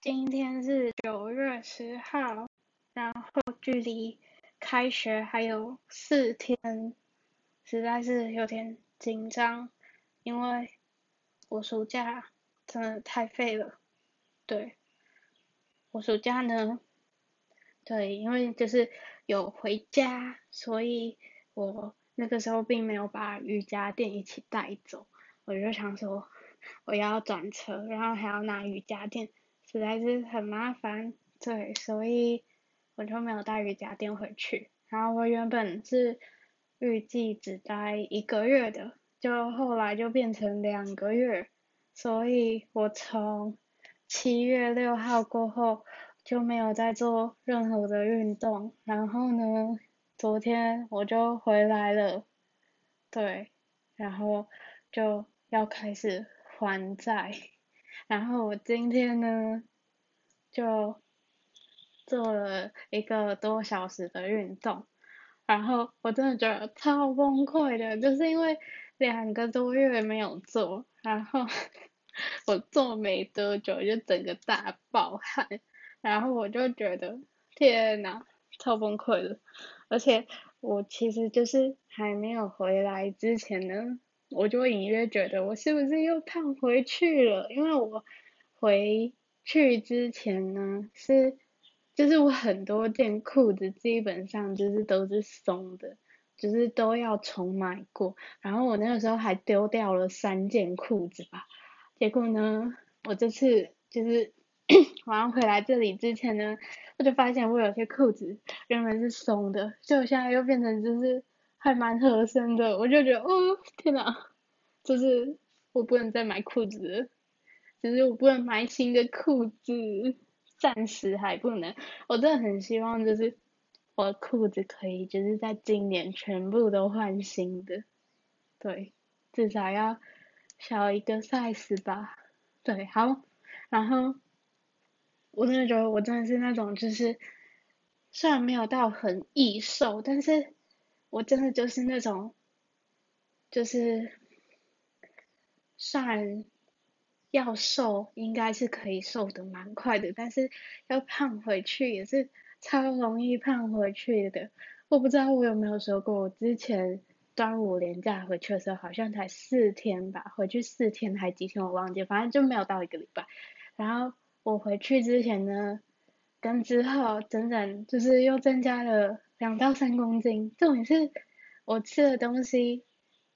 今天是九月十号，然后距离开学还有四天，实在是有点紧张，因为我暑假真的太废了。对，我暑假呢，对，因为就是有回家，所以我那个时候并没有把瑜伽垫一起带走，我就想说。我要转车，然后还要拿瑜伽垫，实在是很麻烦，对，所以我就没有带瑜伽垫回去。然后我原本是预计只待一个月的，就后来就变成两个月，所以我从七月六号过后就没有再做任何的运动。然后呢，昨天我就回来了，对，然后就要开始。还债，然后我今天呢，就做了一个多小时的运动，然后我真的觉得超崩溃的，就是因为两个多月没有做，然后 我做没多久就整个大爆汗，然后我就觉得天呐，超崩溃的，而且我其实就是还没有回来之前呢。我就隐约觉得我是不是又胖回去了？因为我回去之前呢，是就是我很多件裤子基本上就是都是松的，就是都要重买过。然后我那个时候还丢掉了三件裤子吧。结果呢，我这次就是 晚上回来这里之前呢，我就发现我有些裤子原本是松的，就现在又变成就是。还蛮合身的，我就觉得，哦，天哪，就是我不能再买裤子了，就是我不能买新的裤子，暂时还不能。我真的很希望，就是我的裤子可以就是在今年全部都换新的，对，至少要小一个 size 吧，对，好，然后我真的觉得我真的是那种就是，虽然没有到很易瘦，但是。我真的就是那种，就是算要瘦，应该是可以瘦的蛮快的，但是要胖回去也是超容易胖回去的。我不知道我有没有说过，我之前端午连假回去的时候，好像才四天吧，回去四天还几天我忘记，反正就没有到一个礼拜。然后我回去之前呢，跟之后整整就是又增加了。两到三公斤，重点是我吃的东西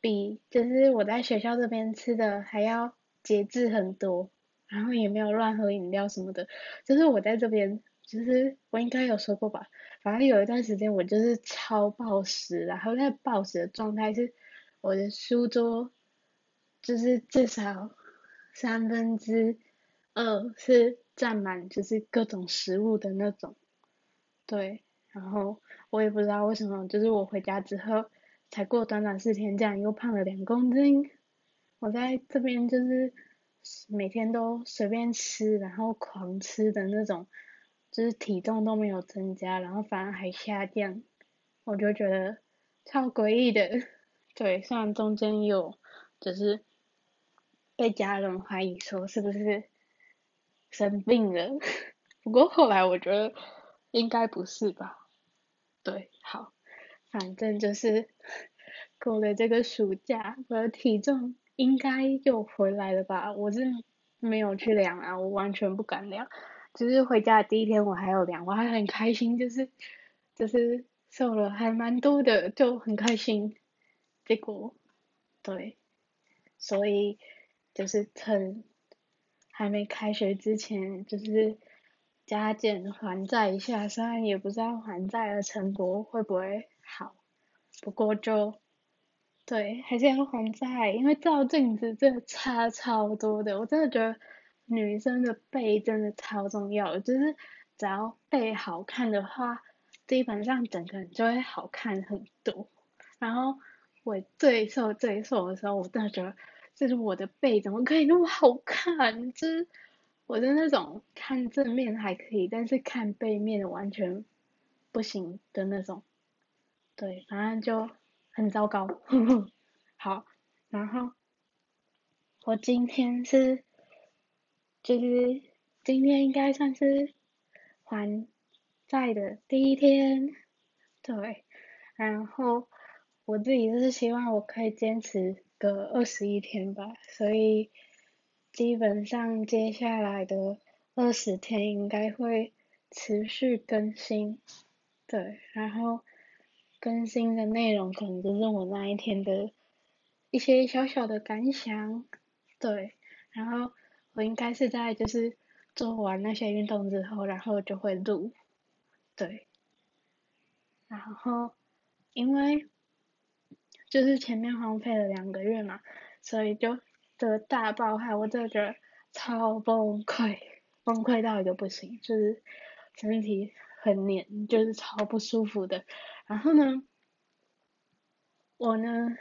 比就是我在学校这边吃的还要节制很多，然后也没有乱喝饮料什么的。就是我在这边，就是我应该有说过吧，反正有一段时间我就是超暴食，然后在暴食的状态是我的书桌就是至少三分之二是占满就是各种食物的那种，对。然后我也不知道为什么，就是我回家之后，才过短短四天，这样又胖了两公斤。我在这边就是每天都随便吃，然后狂吃的那种，就是体重都没有增加，然后反而还下降，我就觉得超诡异的。对，虽然中间有就是被家人怀疑说是不是生病了，不过后来我觉得应该不是吧。对，好，反正就是 过了这个暑假，我的体重应该又回来了吧？我是没有去量啊，我完全不敢量。只是回家的第一天我还有量，我还很开心，就是就是瘦了还蛮多的，就很开心。结果，对，所以就是趁还没开学之前，就是。加减还债一下，虽然也不知道还债的成果会不会好，不过就，对，还是要还债，因为照镜子真的差超多的，我真的觉得女生的背真的超重要，就是只要背好看的话，基本上整个人就会好看很多。然后我最瘦最瘦的时候，我真的觉得，就是我的背怎么可以那么好看，就是。我的那种看正面还可以，但是看背面完全不行的那种，对，反正就很糟糕。好，然后我今天是就是今天应该算是还债的第一天，对，然后我自己就是希望我可以坚持个二十一天吧，所以基本上接下来的二十天应该会持续更新，对，然后更新的内容可能就是我那一天的一些小小的感想，对，然后我应该是在就是做完那些运动之后，然后就会录，对，然后因为就是前面荒废了两个月嘛，所以就的大爆汗，我真的觉得超崩溃，崩溃到一个不行，就是身体很黏，就是超不舒服的。然后呢，我呢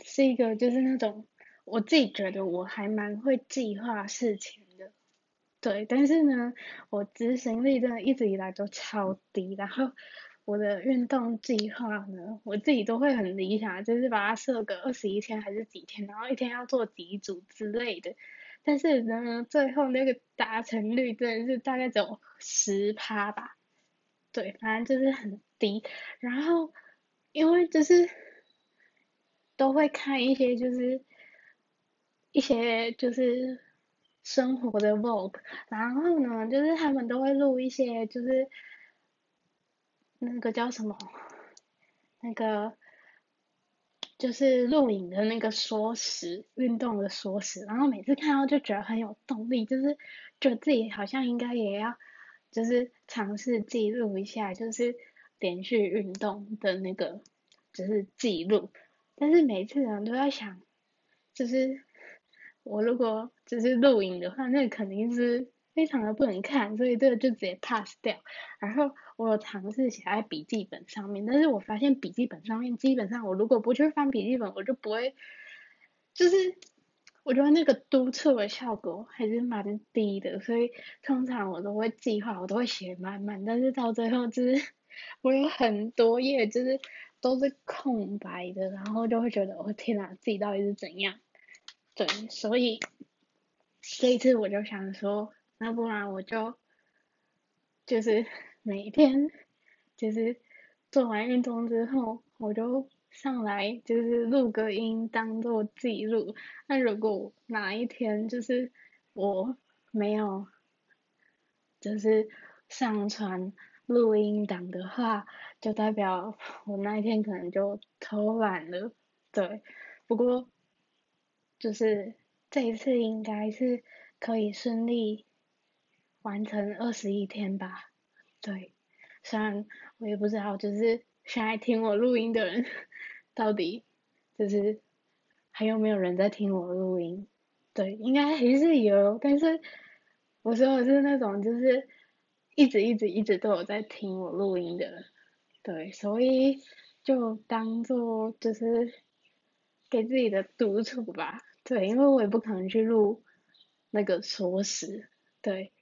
是一个就是那种我自己觉得我还蛮会计划事情的，对，但是呢，我执行力真的一直以来都超低，然后。我的运动计划呢，我自己都会很理想，就是把它设个二十一天还是几天，然后一天要做几组之类的。但是呢，最后那个达成率真的是大概只有十趴吧。对，反正就是很低。然后因为就是都会看一些就是一些就是生活的 vlog，然后呢，就是他们都会录一些就是。那个叫什么？那个就是录影的那个缩时运动的缩时，然后每次看到就觉得很有动力，就是觉得自己好像应该也要，就是尝试记录一下，就是连续运动的那个，就是记录。但是每次人都在想，就是我如果只是录影的话，那肯定是。非常的不能看，所以这个就直接 pass 掉。然后我有尝试写在笔记本上面，但是我发现笔记本上面基本上我如果不去翻笔记本，我就不会，就是我觉得那个督促的效果还是蛮低的。所以通常我都会计划，我都会写满满，但是到最后就是 我有很多页就是都是空白的，然后就会觉得我天哪，自己到底是怎样？对，所以这一次我就想说。那不然我就，就是 每天，就是做完运动之后，我就上来就是录个音当做记录。那如果哪一天就是我没有，就是上传录音档的话，就代表 我那一天可能就偷懒了。对，不过就是这一次应该是可以顺利。完成二十一天吧，对，虽然我也不知道，就是现在听我录音的人，到底就是还有没有人在听我录音？对，应该还是有，但是我说我是那种就是一直一直一直都有在听我录音的，对，所以就当做就是给自己的督促吧，对，因为我也不可能去录那个说时，对。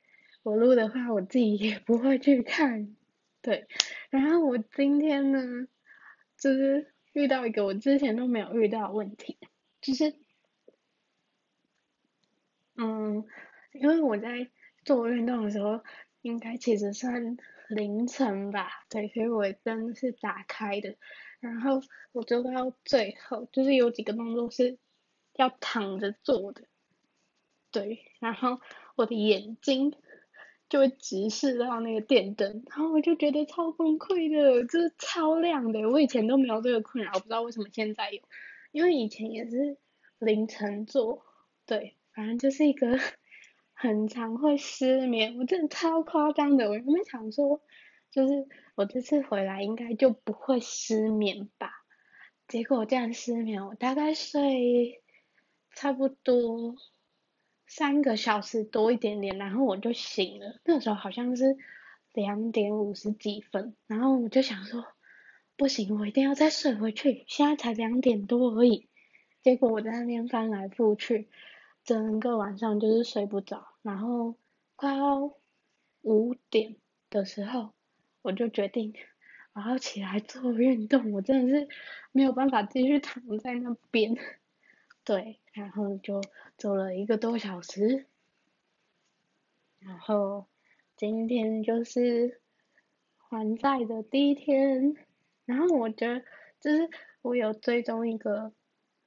我录的话，我自己也不会去看，对。然后我今天呢，就是遇到一个我之前都没有遇到的问题，就是，嗯，因为我在做运动的时候，应该其实算凌晨吧，对，所以我灯是打开的，然后我做到最后，就是有几个动作是要躺着做的，对，然后我的眼睛。就会直视到那个电灯，然后我就觉得超崩溃的，就是超亮的。我以前都没有这个困扰，我不知道为什么现在有，因为以前也是凌晨做，对，反正就是一个 很常会失眠，我真的超夸张的。我原本想说，就是我这次回来应该就不会失眠吧，结果我这样失眠，我大概睡差不多。三个小时多一点点，然后我就醒了。那时候好像是两点五十几分，然后我就想说，不行，我一定要再睡回去。现在才两点多而已，结果我在那边翻来覆去，整个晚上就是睡不着。然后快要五点的时候，我就决定，我要起来做运动。我真的是没有办法继续躺在那边。对，然后就走了一个多小时，然后今天就是还债的第一天，然后我觉得就是我有追踪一个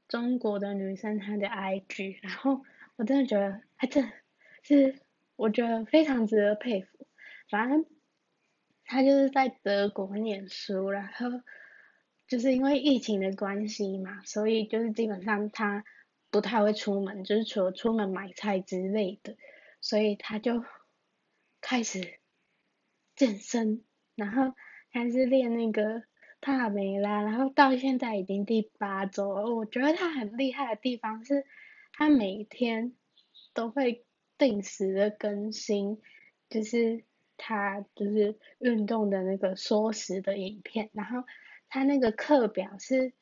中国的女生她的 IG，然后我真的觉得她真的是我觉得非常值得佩服，反正她就是在德国念书，然后。就是因为疫情的关系嘛，所以就是基本上他不太会出门，就是除了出门买菜之类的，所以他就开始健身，然后开始练那个帕梅拉，然后到现在已经第八周了。我觉得他很厉害的地方是，他每天都会定时的更新，就是他就是运动的那个缩时的影片，然后。他那个课表是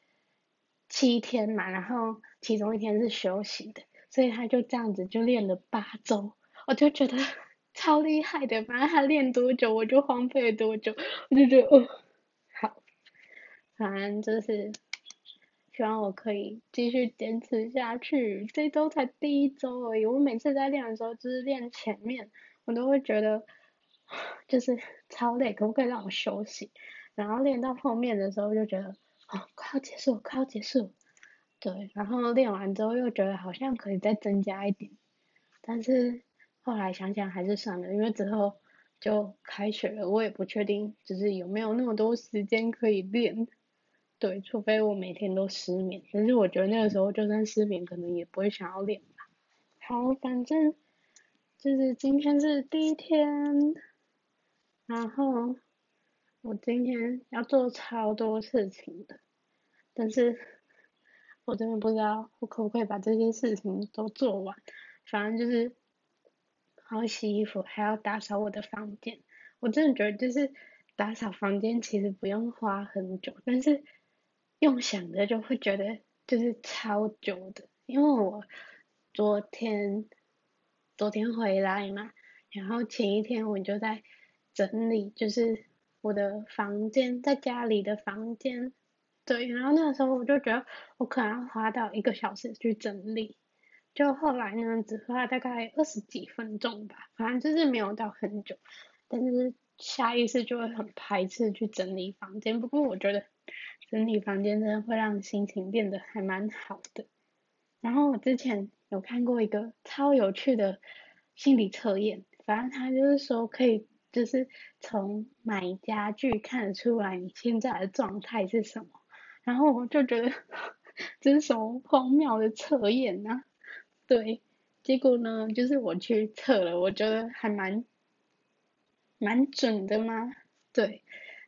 七天嘛，然后其中一天是休息的，所以他就这样子就练了八周，我就觉得 超厉害的。反正他练多久，我就荒废多久，我就觉得哦，好，反正就是希望我可以继续坚持下去。这周才第一周而已，我每次在练的时候，就是练前面，我都会觉得就是超累，可不可以让我休息？然后练到后面的时候就觉得，哦，快要结束，快要结束，对，然后练完之后又觉得好像可以再增加一点，但是后来想想还是算了，因为之后就开学了，我也不确定就是有没有那么多时间可以练，对，除非我每天都失眠，但是我觉得那个时候就算失眠，可能也不会想要练吧。好，反正就是今天是第一天，然后。我今天要做超多事情的，但是我真的不知道我可不可以把这些事情都做完。反正就是还要洗衣服，还要打扫我的房间。我真的觉得就是打扫房间其实不用花很久，但是用想的就会觉得就是超久的。因为我昨天昨天回来嘛，然后前一天我就在整理，就是。我的房间在家里的房间，对，然后那个时候我就觉得我可能要花到一个小时去整理，就后来呢只花了大概二十几分钟吧，反正就是没有到很久，但是下意识就会很排斥去整理房间。不过我觉得整理房间真的会让心情变得还蛮好的。然后我之前有看过一个超有趣的心理测验，反正他就是说可以。就是从买家具看得出来你现在的状态是什么，然后我就觉得 这是什么荒谬的测验呢？对，结果呢，就是我去测了，我觉得还蛮蛮准的嘛。对，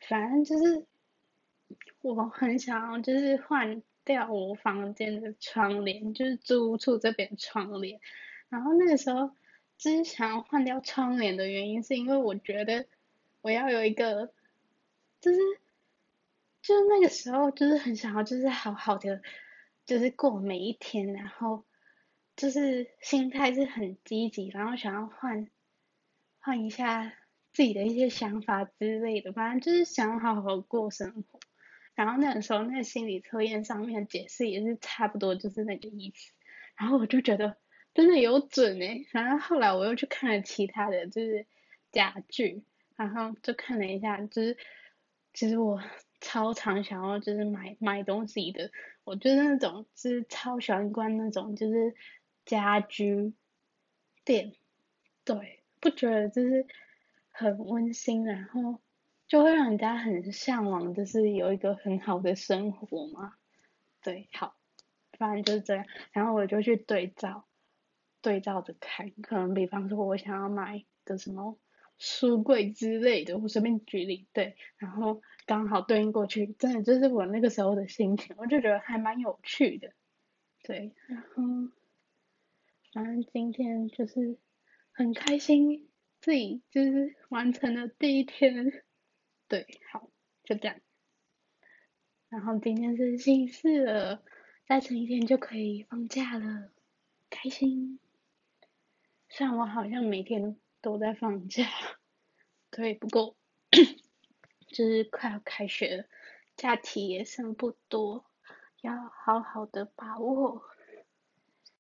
反正就是我很想要就是换掉我房间的窗帘，就是租屋处这边窗帘，然后那个时候。之想要换掉窗帘的原因，是因为我觉得我要有一个，就是就是那个时候，就是很想要，就是好好的，就是过每一天，然后就是心态是很积极，然后想要换换一下自己的一些想法之类的，反正就是想好好过生活。然后那个时候，那个心理测验上面解释也是差不多，就是那个意思。然后我就觉得。真的有准诶，然后后来我又去看了其他的就是家具，然后就看了一下，就是其实我超常想要就是买买东西的，我就是那种就是超喜欢逛那种就是家居店，对，不觉得就是很温馨，然后就会让人家很向往，就是有一个很好的生活嘛，对，好，反正就是这样，然后我就去对照。对照着看，可能比方说，我想要买个什么书柜之类的，我随便举例，对，然后刚好对应过去，真的就是我那个时候的心情，我就觉得还蛮有趣的，对，然后反正今天就是很开心，自己就是完成了第一天，对，好，就这样，然后今天是星期四了，再撑一天就可以放假了，开心。虽然我好像每天都在放假，对，不过就是快要开学了，假期也剩不多，要好好的把握。